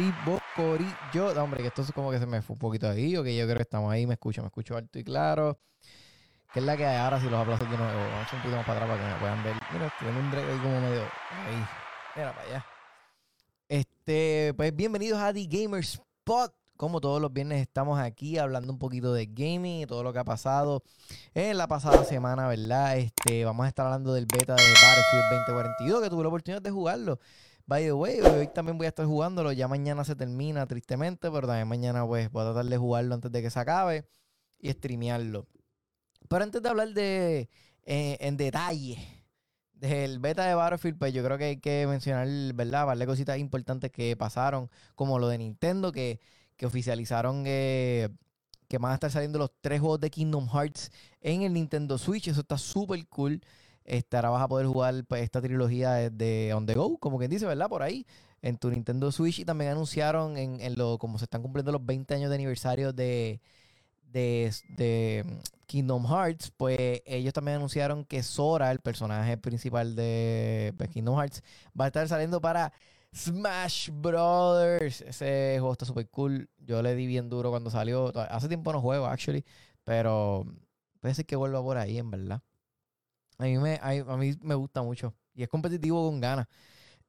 activos, Corillo. No, hombre, que esto es como que se me fue un poquito ahí, o que yo creo que estamos ahí, me escucho, me escucho alto y claro. Que es la que hay ahora si los aplausos de nuevo. Vamos a echar un poquito más para atrás para que me puedan ver. Mira, tiene un break ahí como medio. Ahí. Mira para allá. Este, pues bienvenidos a The Gamer Spot. Como todos los viernes estamos aquí hablando un poquito de gaming y todo lo que ha pasado en la pasada semana, ¿verdad? Este, vamos a estar hablando del beta de Battlefield 2042, que tuve la oportunidad de jugarlo. By the way, hoy también voy a estar jugándolo. Ya mañana se termina, tristemente, pero también mañana pues voy a tratar de jugarlo antes de que se acabe y streamearlo. Pero antes de hablar de eh, en detalle del beta de Battlefield, pues yo creo que hay que mencionar, ¿verdad? Varias cositas importantes que pasaron, como lo de Nintendo, que que oficializaron eh, que van a estar saliendo los tres juegos de Kingdom Hearts en el Nintendo Switch. Eso está súper cool. Este, ahora vas a poder jugar pues, esta trilogía de, On The Go, como quien dice, ¿verdad? Por ahí, en tu Nintendo Switch. Y también anunciaron, en, lo como se están cumpliendo los 20 años de aniversario de, de, Kingdom Hearts, pues ellos también anunciaron que Sora, el personaje principal de Kingdom Hearts, va a estar saliendo para Smash Brothers. Ese juego está súper cool. Yo le di bien duro cuando salió. Hace tiempo no juego, actually. Pero puede ser que vuelva por ahí, en verdad. A mí me, a, mí me gusta mucho. Y es competitivo con ganas.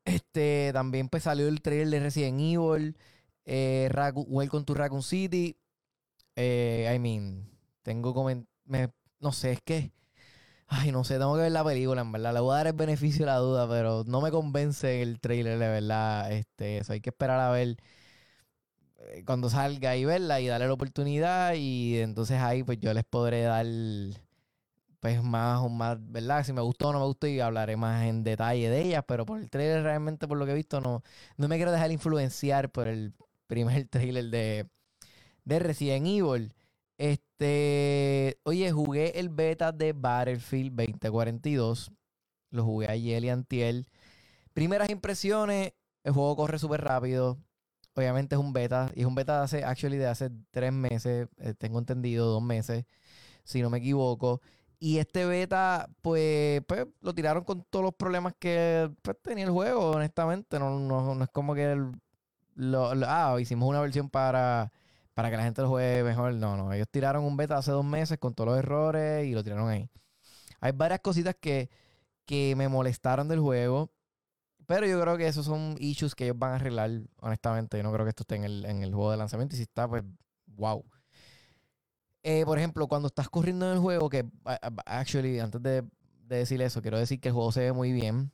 Este, también pues salió el trailer de Resident Evil. Eh, Welcome to Raccoon City. Eh, I mean, tengo como... no sé, es que Ay, no sé, tengo que ver la película, en verdad. Le voy a dar el beneficio de la duda, pero no me convence el trailer, de verdad. Este, eso hay que esperar a ver eh, cuando salga y verla y darle la oportunidad. Y entonces ahí, pues yo les podré dar, pues más o más, ¿verdad? Si me gustó o no me gustó y hablaré más en detalle de ellas. Pero por el trailer, realmente, por lo que he visto, no, no me quiero dejar influenciar por el primer trailer de, de Resident Evil. Este, oye, jugué el beta de Battlefield 2042. Lo jugué ayer y antiel. Primeras impresiones, el juego corre súper rápido. Obviamente es un beta. Y es un beta de hace, actually, de hace tres meses. Eh, tengo entendido, dos meses. Si no me equivoco. Y este beta, pues, pues lo tiraron con todos los problemas que pues, tenía el juego, honestamente. No, no, es como que lo, ah, hicimos una versión para para que la gente lo juegue mejor. No, no. Ellos tiraron un beta hace dos meses con todos los errores y lo tiraron ahí. Hay varias cositas que, que me molestaron del juego. Pero yo creo que esos son issues que ellos van a arreglar, honestamente. Yo no creo que esto esté en el, en el juego de lanzamiento. Y si está, pues, wow. Eh, por ejemplo, cuando estás corriendo en el juego, que actually, antes de, de, decir eso, quiero decir que el juego se ve muy bien.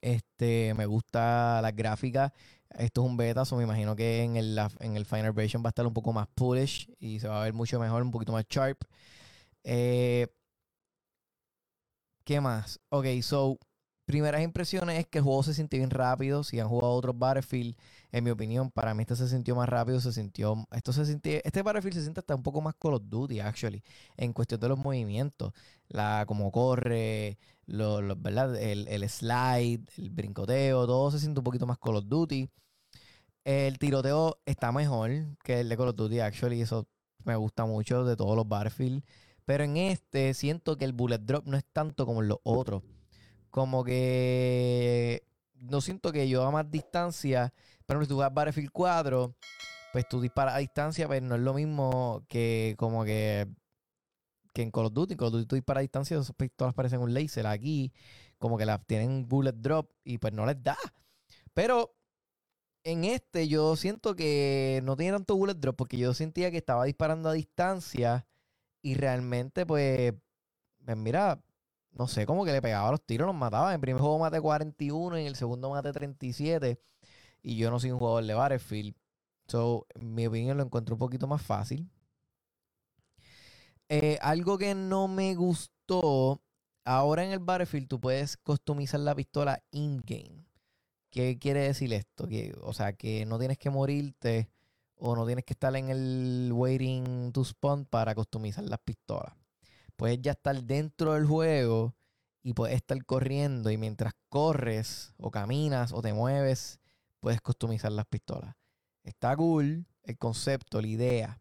Este, me gusta la gráfica. Esto es un beta, so me imagino que en el, en el final version va a estar un poco más polish y se va a ver mucho mejor, un poquito más sharp. Eh, ¿Qué más? Ok, so, primeras impresiones es que el juego se sintió bien rápido. Si han jugado otros Battlefield, en mi opinión, para mí este se sintió más rápido, se sintió, esto se sintió, este Battlefield se siente hasta un poco más Call of Duty, actually, en cuestión de los movimientos, la como corre, lo, ¿verdad? El, el, slide, el brincoteo, todo se siente un poquito más Call of Duty. El tiroteo está mejor que el de Call of Duty, actually, eso me gusta mucho de todos los Battlefield. Pero en este siento que el bullet drop no es tanto como en los otros. Como que no siento que yo a más distancia, pero si tú juegas Battlefield 4, pues tú disparas a distancia, pero no es lo mismo que como que que en Call of Duty. Call of Duty tú disparas a distancia, esas pistolas parecen un laser. Aquí, como que las tienen bullet drop y pues no les da. Pero en este yo siento que no tiene tanto bullet drop porque yo sentía que estaba disparando a distancia y realmente pues, pues mira, no sé, como que le pegaba los tiros, los mataba. En el primer juego maté 41, en el segundo maté 37 y yo no soy un jugador de Battlefield. So, en mi opinión lo encuentro un poquito más fácil. Eh, algo que no me gustó, ahora en el Battlefield tú puedes customizar la pistola in-game. ¿Qué quiere decir esto? Que, o sea, que no tienes que morirte o no tienes que estar en el waiting to spawn para customizar las pistolas. Puedes ya estar dentro del juego y puedes estar corriendo y mientras corres o caminas o te mueves, puedes customizar las pistolas. Está cool el concepto, la idea.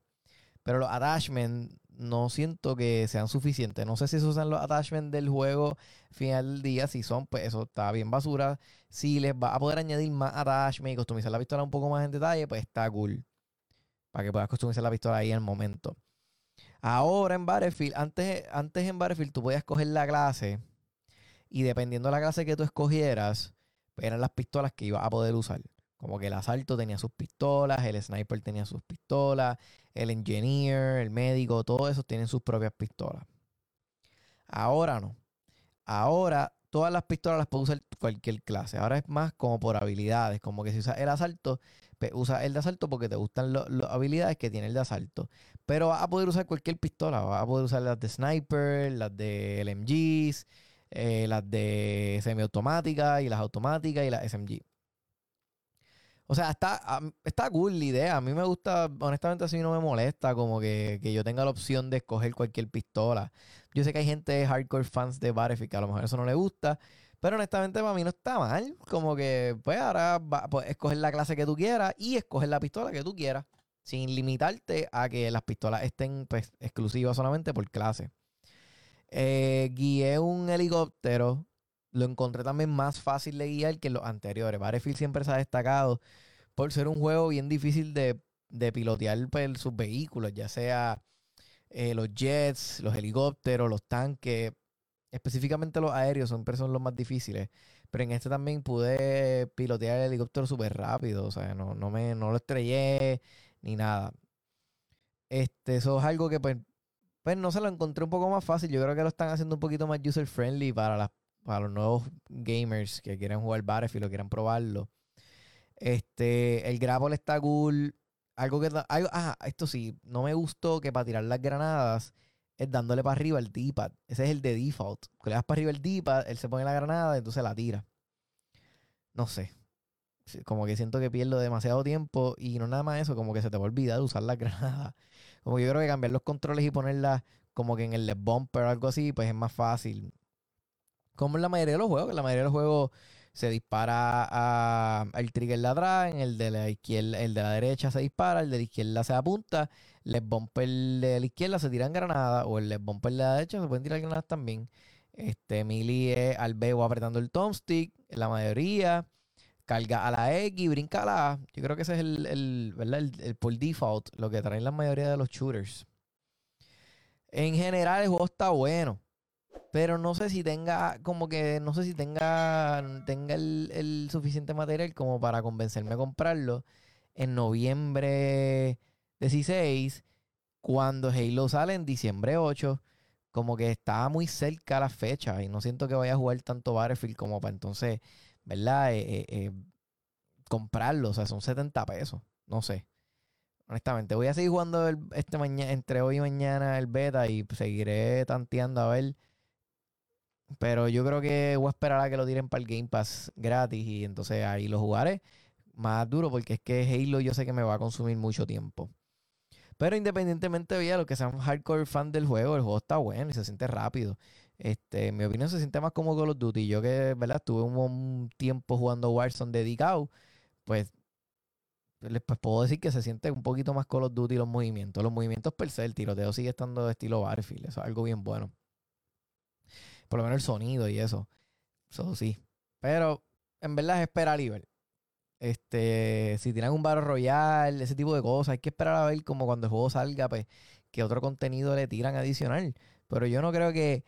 Pero los attachments no siento que sean suficientes. No sé si esos son los attachments del juego final del día. Si son, pues eso está bien basura. Si les va a poder añadir más attachments y customizar la pistola un poco más en detalle, pues está cool. Para que puedas customizar la pistola ahí en el momento. Ahora en Battlefield, antes, antes en Battlefield tú podías coger la clase y dependiendo de la clase que tú escogieras, pues eran las pistolas que ibas a poder usar. Como que el asalto tenía sus pistolas, el sniper tenía sus pistolas, el engineer, el médico, todos esos tienen sus propias pistolas. Ahora no. Ahora todas las pistolas las puede usar cualquier clase. Ahora es más como por habilidades. Como que si usas el asalto, pues usa el de asalto porque te gustan las habilidades que tiene el de asalto. Pero vas a poder usar cualquier pistola. Vas a poder usar las de sniper, las de LMGs, eh, las de semiautomáticas y las automáticas y las SMG. O sea, está, está cool la idea. A mí me gusta, honestamente, así no me molesta como que, yo tenga la opción de escoger cualquier pistola. Yo sé que hay gente hardcore fans de Battlefield que a lo mejor eso no le gusta, pero honestamente para mí no está mal. Como que, pues ahora puedes escoger la clase que tú quieras y escoger la pistola que tú quieras, sin limitarte a que las pistolas estén pues, exclusivas solamente por clase. Eh, guié un helicóptero lo encontré también más fácil de guiar que los anteriores. Battlefield siempre se ha destacado por ser un juego bien difícil de, pilotear pues, sus vehículos, ya sea eh, los jets, los helicópteros, los tanques. Específicamente los aéreos siempre son los más difíciles. Pero en este también pude pilotear el helicóptero súper rápido. O sea, no, no, me, no lo estrellé ni nada. Este, eso es algo que pues, pues no se lo encontré un poco más fácil. Yo creo que lo están haciendo un poquito más user friendly para para los nuevos gamers que quieren jugar Battlefield o quieran probarlo. Este, el grapple está cool. Algo que. Algo, ah, esto sí, no me gustó que para tirar las granadas es dándole para arriba el D-pad. Ese es el de default. Que le das para arriba el D-pad, él se pone la granada y entonces la tira. No sé. Como que siento que pierdo demasiado tiempo y no nada más eso, como que se te va a olvidar usar las granadas. Como yo creo que cambiar los controles y ponerlas como que en el bumper o algo así, pues es más fácil. Como en la mayoría de los juegos, que la mayoría de los juegos se dispara a, al trigger de atrás, en el de la izquierda, el de la derecha se dispara, el de la izquierda se apunta, el bumper de la izquierda se tiran granadas, o el bumper de la derecha se pueden tirar granadas también. Este Melee es al B o apretando el thumbstick, la mayoría. Carga a la X brinca a la A. Yo creo que ese es el, el, ¿verdad? el, el por default, lo que traen la mayoría de los shooters. En general, el juego está bueno. Pero no sé si tenga, como que, no sé si tenga, tenga el, suficiente material como para convencerme a comprarlo en noviembre 16, cuando Halo sale en diciembre 8. Como que está muy cerca la fecha y no siento que vaya a jugar tanto Battlefield como para entonces, ¿verdad? Eh, eh, eh, comprarlo. O sea, son 70 pesos. No sé. Honestamente, voy a seguir jugando este mañana, entre hoy y mañana el beta y seguiré tanteando a ver pero yo creo que voy a esperar a que lo tiren para el Game Pass gratis y entonces ahí lo jugaré más duro porque es que Halo yo sé que me va a consumir mucho tiempo. Pero independientemente de lo que sean hardcore fan del juego, el juego está bueno y se siente rápido. Este, en mi opinión se siente más como Call of Duty. Yo que, ¿verdad? Estuve un, tiempo jugando Warzone dedicado, pues les pues, puedo decir que se siente un poquito más Call of Duty los movimientos. Los movimientos per se, el tiroteo sigue estando de estilo Battlefield. Eso es algo bien bueno. Por lo menos el sonido y eso. Eso sí. Pero en verdad es esperar y ver. Este, si tiran un Battle Royale, ese tipo de cosas, hay que esperar a ver como cuando el juego salga, pues, que otro contenido le tiran adicional. Pero yo no creo que.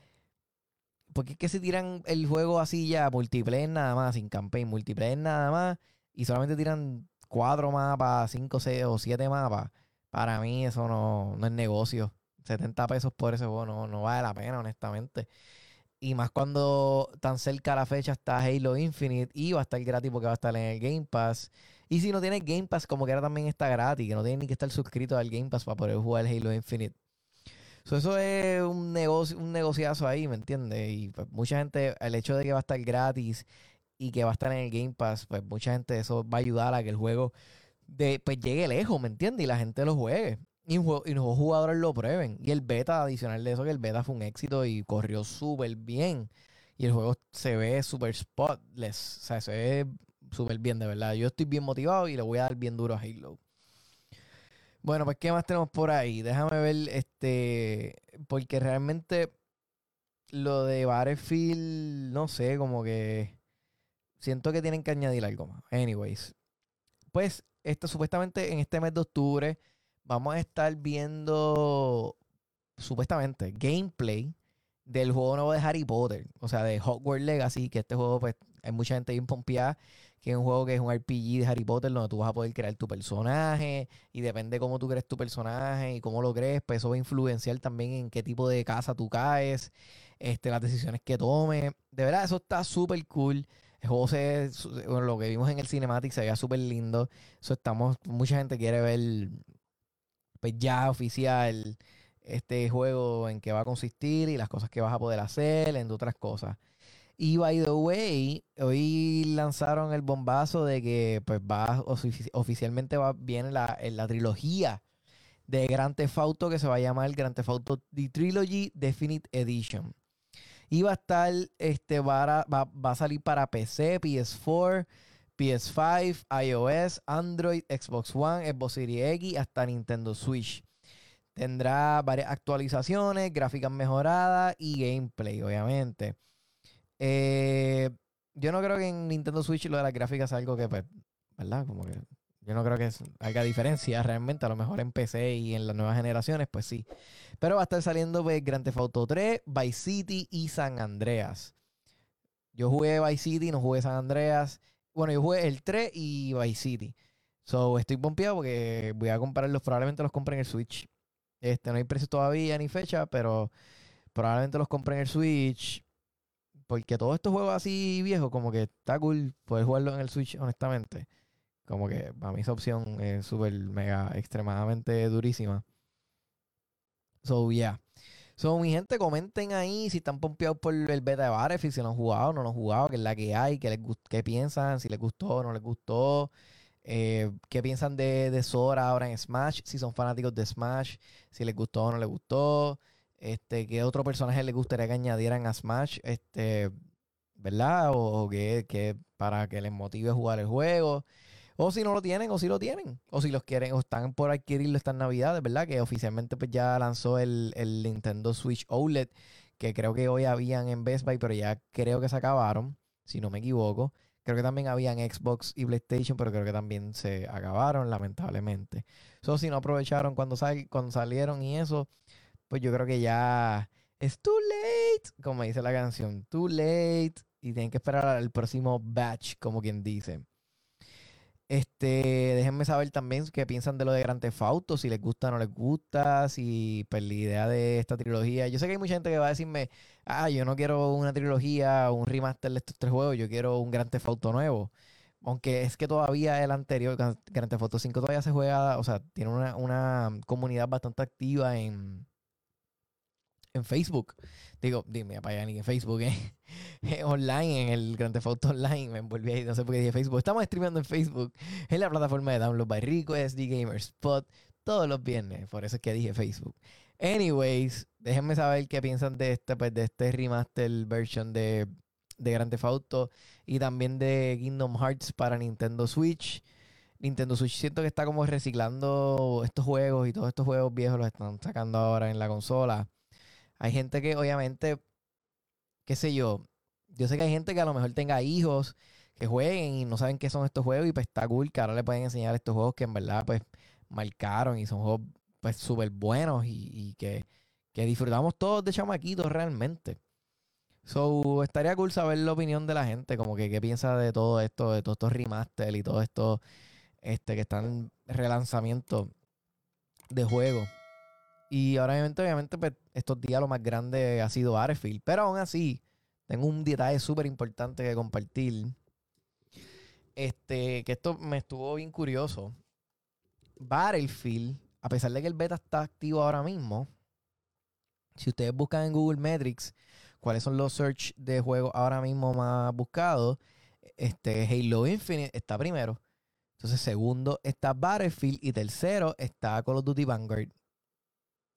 Porque es que si tiran el juego así ya, multiplayer nada más, sin campaign, multiplayer nada más, y solamente tiran cuatro mapas, cinco, seis o siete mapas, para mí eso no, no es negocio. 70 pesos por ese juego no, no vale la pena, honestamente. Y más cuando tan cerca la fecha está Halo Infinite y va a estar gratis porque va a estar en el Game Pass. Y si no tienes Game Pass, como que ahora también está gratis, que no tienes ni que estar suscrito al Game Pass para poder jugar Halo Infinite. eso es un negocio, un negociazo ahí, ¿me entiendes? Y pues, mucha gente, el hecho de que va a estar gratis y que va a estar en el Game Pass, pues mucha gente eso va a ayudar a que el juego de, pues llegue lejos, ¿me entiendes? Y la gente lo juegue. Y, los jugadores lo prueben. Y el beta, adicional de eso, que el beta fue un éxito y corrió súper bien. Y el juego se ve súper spotless. O sea, se ve súper bien, de verdad. Yo estoy bien motivado y le voy a dar bien duro a Halo. Bueno, pues ¿qué más tenemos por ahí? Déjame ver, este, porque realmente lo de Battlefield, no sé, como que siento que tienen que añadir algo más. Anyways, pues esto supuestamente en este mes de octubre vamos a estar viendo supuestamente gameplay del juego nuevo de Harry Potter, o sea, de Hogwarts Legacy, que este juego pues hay mucha gente bien pompeada, que es un juego que es un RPG de Harry Potter donde tú vas a poder crear tu personaje y depende cómo tú crees tu personaje y cómo lo crees, pues eso va a influenciar también en qué tipo de casa tú caes, este, las decisiones que tomes. De verdad, eso está súper cool. El juego se, bueno, lo que vimos en el cinematic se veía súper lindo. Eso estamos, mucha gente quiere ver pues ya oficial este juego en qué va a consistir y las cosas que vas a poder hacer, entre otras cosas. Y by the way, hoy lanzaron el bombazo de que pues va oficialmente va viene la, la trilogía de Grand Theft Auto que se va a llamar Grand Theft Auto The Trilogy Definite Edition. Y va a estar, este, va va a salir para PC, PS4, PS5, iOS, Android, Xbox One, Xbox Series X, hasta Nintendo Switch. Tendrá varias actualizaciones, gráficas mejoradas y gameplay, obviamente. Eh, yo no creo que en Nintendo Switch lo de las gráficas sea algo que, pues, ¿verdad? Como que yo no creo que haya diferencia realmente. A lo mejor en PC y en las nuevas generaciones, pues sí. Pero va a estar saliendo pues, Grand Theft Auto 3, Vice City y San Andreas. Yo jugué Vice City, no jugué San Andreas. Bueno, yo jugué el 3 y Vice City. So, estoy pompeado porque voy a comprarlos. Probablemente los compre en el Switch. Este, no hay precio todavía ni fecha, pero probablemente los compre en el Switch. Porque todos estos juegos así viejos, como que está cool poder jugarlos en el Switch, honestamente. Como que para mí esa opción es súper, mega, extremadamente durísima. So, yeah. So, mi gente, comenten ahí si están pompeados por el beta de Battlefield, si lo han jugado no lo han jugado, qué es la que hay, qué, les qué piensan, si les gustó o no les gustó. Eh, ¿Qué piensan de, de, Sora ahora en Smash? Si son fanáticos de Smash, si les gustó o no les gustó. Este, ¿Qué otro personaje les gustaría que añadieran a Smash? Este, ¿Verdad? O, que, para que les motive a jugar el juego. O si no lo tienen, o si lo tienen. O si los quieren, o están por adquirirlo estas navidades, ¿verdad? Que oficialmente pues ya lanzó el, el Nintendo Switch OLED, que creo que hoy habían en Best Buy, pero ya creo que se acabaron, si no me equivoco. Creo que también habían Xbox y PlayStation, pero creo que también se acabaron, lamentablemente. Eso si no aprovecharon cuando, cuando salieron y eso, pues yo creo que ya es too late, como dice la canción, too late. Y tienen que esperar al próximo batch, como quien dice. Este, déjenme saber también qué piensan de lo de Grand Theft Auto, si les gusta o no les gusta, si pues la idea de esta trilogía. Yo sé que hay mucha gente que va a decirme, ah, yo no quiero una trilogía un remaster de estos tres juegos, yo quiero un Grand Theft Auto nuevo. Aunque es que todavía el anterior, Grand Theft Auto 5 todavía se juega, o sea, tiene una, una comunidad bastante activa en, en Facebook. Digo, dime, para ni en Facebook, ¿eh? online, en el Grand Theft Auto Online. Me envolví ahí, no sé por qué dije Facebook. Estamos streamando en Facebook, en la plataforma de Download by Rico, SD Gamer Spot, todos los viernes. Por eso es que dije Facebook. Anyways, déjenme saber qué piensan de este, pues, de este remaster version de, de Grand Theft Auto y también de Kingdom Hearts para Nintendo Switch. Nintendo Switch siento que está como reciclando estos juegos y todos estos juegos viejos los están sacando ahora en la consola. Hay gente que obviamente, qué sé yo, yo sé que hay gente que a lo mejor tenga hijos que jueguen y no saben qué son estos juegos y pues está cool que ahora le pueden enseñar estos juegos que en verdad pues marcaron y son juegos pues súper buenos y, que, disfrutamos todos de chamaquitos realmente. So, estaría cool saber la opinión de la gente, como que qué piensa de todo esto, de todos estos remaster y todo esto este, que están relanzamiento de juegos. Y ahora obviamente, obviamente pues, estos días lo más grande ha sido Battlefield. Pero aún así, tengo un detalle súper importante que compartir. Este, que esto me estuvo bien curioso. Battlefield, a pesar de que el beta está activo ahora mismo, si ustedes buscan en Google Metrics cuáles son los search de juegos ahora mismo más buscados, este Halo Infinite está primero. Entonces, segundo está Battlefield y tercero está Call of Duty Vanguard.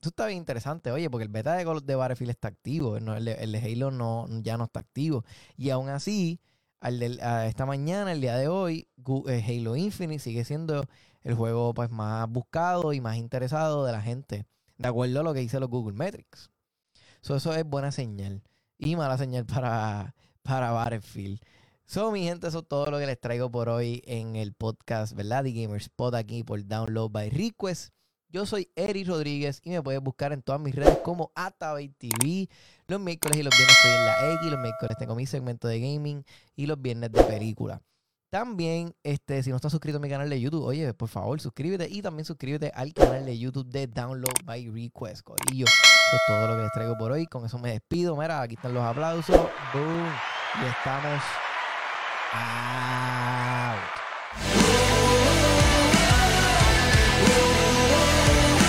Eso está bien interesante, oye, porque el beta de, de Battlefield está activo, el, de, Halo no, ya no está activo. Y aún así, al esta mañana, el día de hoy, eh, Halo Infinite sigue siendo el juego pues más buscado y más interesado de la gente, de acuerdo a lo que dice los Google Metrics. eso es buena señal y mala señal para, para Battlefield. So, mi gente, eso es todo lo que les traigo por hoy en el podcast, ¿verdad? The Gamer Spot aquí por Download by Request. Yo soy Eri Rodríguez y me puedes buscar en todas mis redes como Atabay TV. Los miércoles y los viernes estoy en la X, los miércoles tengo mi segmento de gaming y los viernes de película. También, este, si no estás suscrito a mi canal de YouTube, oye, por favor, suscríbete y también suscríbete al canal de YouTube de Download by Request, Corillo. Eso es todo lo que les traigo por hoy. Con eso me despido. Mira, aquí están los aplausos. Boom. Y estamos out. Yeah.